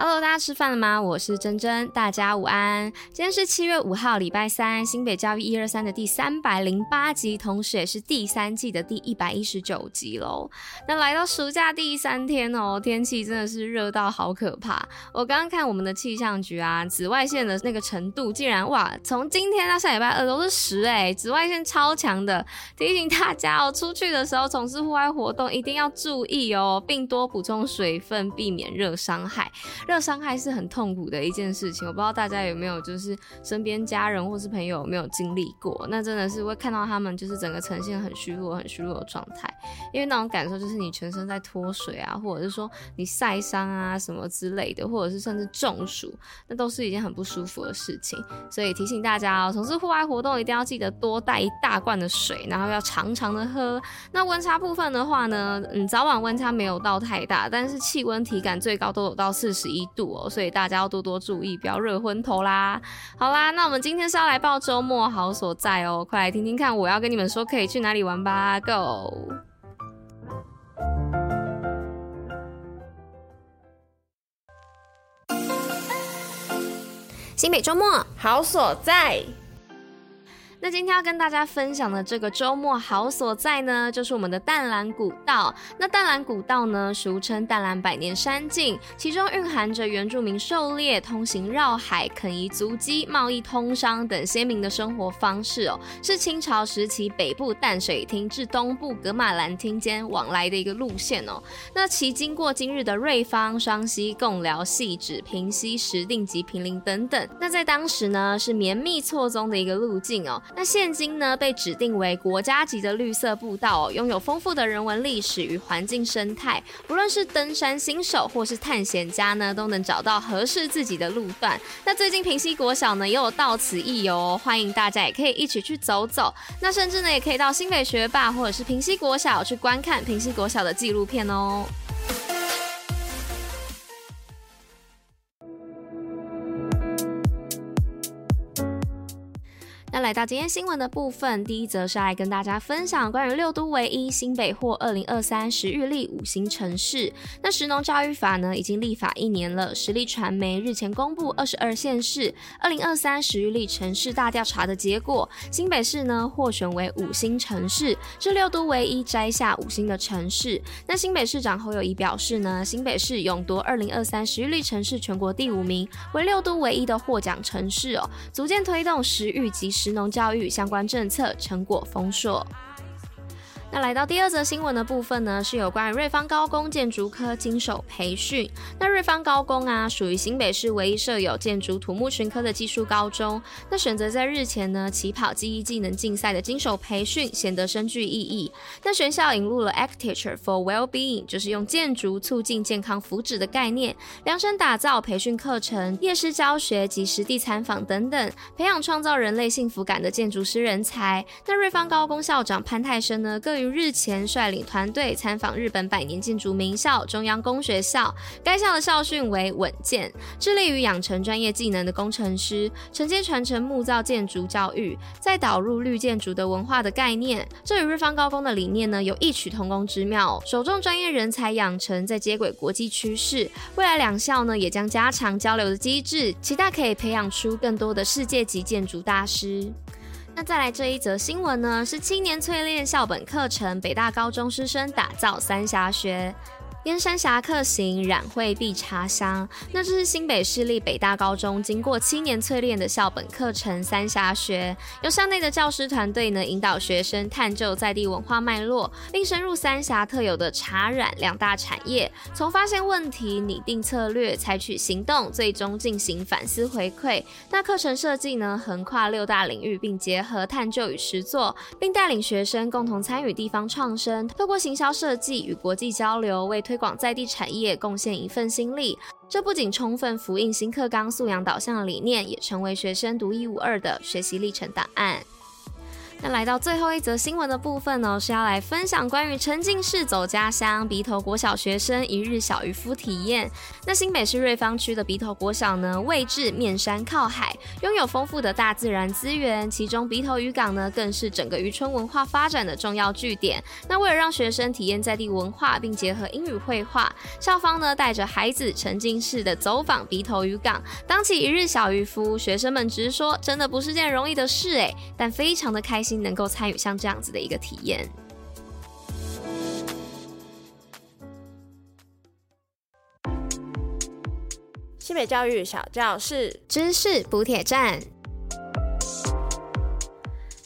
Hello，大家吃饭了吗？我是珍珍，大家午安。今天是七月五号，礼拜三，新北教育一二三的第三百零八集，同时也是第三季的第一百一十九集喽。那来到暑假第三天哦，天气真的是热到好可怕。我刚刚看我们的气象局啊，紫外线的那个程度竟然哇，从今天到下礼拜二都是十哎，紫外线超强的。提醒大家哦，出去的时候从事户外活动一定要注意哦，并多补充水分，避免热伤害。热伤害是很痛苦的一件事情，我不知道大家有没有就是身边家人或是朋友有没有经历过，那真的是会看到他们就是整个呈现很虚弱、很虚弱的状态，因为那种感受就是你全身在脱水啊，或者是说你晒伤啊什么之类的，或者是甚至中暑，那都是一件很不舒服的事情。所以提醒大家哦，从事户外活动一定要记得多带一大罐的水，然后要常常的喝。那温差部分的话呢，嗯，早晚温差没有到太大，但是气温体感最高都有到四十一。一度哦，所以大家要多多注意，不要热昏头啦。好啦，那我们今天是要来报周末好所在哦，快来听听看，我要跟你们说可以去哪里玩吧，Go！新北周末好所在。那今天要跟大家分享的这个周末好所在呢，就是我们的淡蓝古道。那淡蓝古道呢，俗称淡蓝百年山径，其中蕴含着原住民狩猎、通行绕海、垦夷足迹、贸易通商等鲜明的生活方式哦，是清朝时期北部淡水厅至东部噶玛兰厅间往来的一个路线哦。那其经过今日的瑞芳、双溪、贡寮、汐止、平溪、石碇及平林等等，那在当时呢，是绵密错综的一个路径哦。那现今呢，被指定为国家级的绿色步道哦，拥有丰富的人文历史与环境生态，不论是登山新手或是探险家呢，都能找到合适自己的路段。那最近平溪国小呢，也有到此一游哦，欢迎大家也可以一起去走走。那甚至呢，也可以到新北学霸或者是平溪国小去观看平溪国小的纪录片哦。来到今天新闻的部分，第一则是来跟大家分享关于六都唯一新北获二零二三时域力五星城市。那食农教育法呢，已经立法一年了。实力传媒日前公布二十二县市二零二三时域力城市大调查的结果，新北市呢获选为五星城市，是六都唯一摘下五星的城市。那新北市长侯友宜表示呢，新北市勇夺二零二三时域力城市全国第五名，为六都唯一的获奖城市哦，逐渐推动食育及食农教育相关政策成果丰硕。那来到第二则新闻的部分呢，是有关于瑞芳高工建筑科经手培训。那瑞芳高工啊，属于新北市唯一设有建筑土木群科的技术高中。那选择在日前呢起跑记忆技能竞赛的经手培训，显得深具意义。那学校引入了 Architecture for Well-being，就是用建筑促进健康福祉的概念，量身打造培训课程、夜师教学及实地参访等等，培养创造人类幸福感的建筑师人才。那瑞芳高工校长潘泰生呢，更于日前率领团队参访日本百年建筑名校中央工学校，该校的校训为稳健，致力于养成专业技能的工程师，承接传承木造建筑教育，再导入绿建筑的文化的概念。这与日方高工的理念呢有异曲同工之妙，首重专业人才养成，再接轨国际趋势。未来两校呢也将加强交流的机制，期待可以培养出更多的世界级建筑大师。那再来这一则新闻呢，是青年淬炼校本课程，北大高中师生打造三峡学。燕山峡客行，染绘碧茶香。那这是新北市立北大高中经过七年淬炼的校本课程三峡学，由校内的教师团队呢引导学生探究在地文化脉络，并深入三峡特有的茶染两大产业，从发现问题、拟定策略、采取行动，最终进行反思回馈。那课程设计呢横跨六大领域，并结合探究与实作，并带领学生共同参与地方创生，透过行销设计与国际交流，为推广在地产业贡献一份心力，这不仅充分符应新课纲素养导向的理念，也成为学生独一无二的学习历程档案。那来到最后一则新闻的部分呢，是要来分享关于沉浸式走家乡，鼻头国小学生一日小渔夫体验。那新北市瑞芳区的鼻头国小呢，位置面山靠海，拥有丰富的大自然资源，其中鼻头渔港呢，更是整个渔村文化发展的重要据点。那为了让学生体验在地文化，并结合英语绘画，校方呢带着孩子沉浸式的走访鼻头渔港，当起一日小渔夫。学生们直说，真的不是件容易的事诶，但非常的开心。能够参与像这样子的一个体验。西北教育小教室，知识补铁站。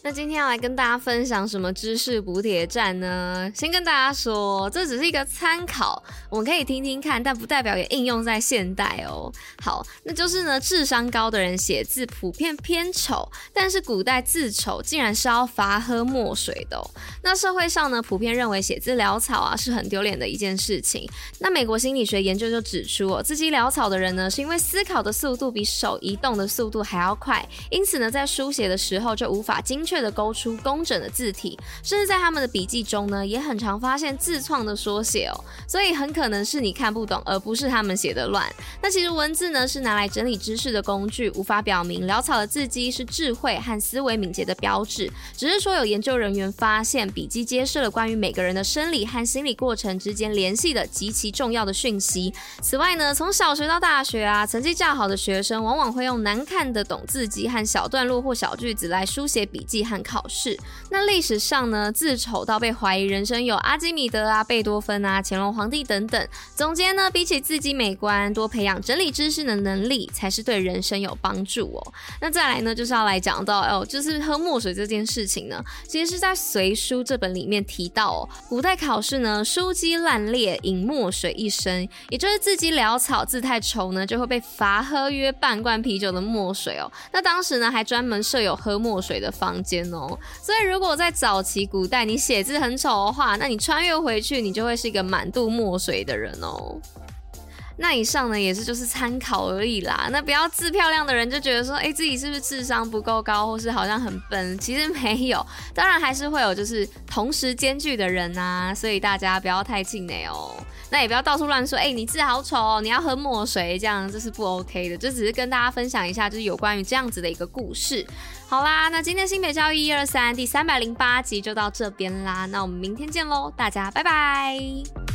那今天要来跟大家分享什么知识补铁站呢？先跟大家说，这只是一个参考，我们可以听听看，但不代表也应用在现代哦。好，那就是呢，智商高的人写字普遍偏丑，但是古代字丑竟然是要罚喝墨水的。那社会上呢，普遍认为写字潦草啊是很丢脸的一件事情。那美国心理学研究就指出哦，字迹潦草的人呢，是因为思考的速度比手移动的速度还要快，因此呢，在书写的时候就无法精确。确的勾出工整的字体，甚至在他们的笔记中呢，也很常发现自创的缩写哦，所以很可能是你看不懂，而不是他们写的乱。那其实文字呢，是拿来整理知识的工具，无法表明潦草的字迹是智慧和思维敏捷的标志。只是说有研究人员发现，笔记揭示了关于每个人的生理和心理过程之间联系的极其重要的讯息。此外呢，从小学到大学啊，成绩较好的学生往往会用难看的懂字迹和小段落或小句子来书写笔记。和考试，那历史上呢，字丑到被怀疑人生有阿基米德啊、贝多芬啊、乾隆皇帝等等。总结呢，比起字迹美观，多培养整理知识的能力才是对人生有帮助哦。那再来呢，就是要来讲到哦，就是喝墨水这件事情呢，其实是在《随书》这本里面提到哦，古代考试呢，书迹烂裂，饮墨水一升，也就是字迹潦草、字太丑呢，就会被罚喝约半罐啤酒的墨水哦。那当时呢，还专门设有喝墨水的房间。哦，所以如果在早期古代你写字很丑的话，那你穿越回去，你就会是一个满肚墨水的人哦。那以上呢，也是就是参考而已啦。那不要字漂亮的人就觉得说，哎、自己是不是智商不够高，或是好像很笨？其实没有，当然还是会有就是同时兼具的人啊。所以大家不要太气馁哦。那也不要到处乱说，哎、你字好丑哦，你要喝墨水，这样这是不 OK 的。就只是跟大家分享一下，就是有关于这样子的一个故事。好啦，那今天新北教育一二三第三百零八集就到这边啦。那我们明天见喽，大家拜拜。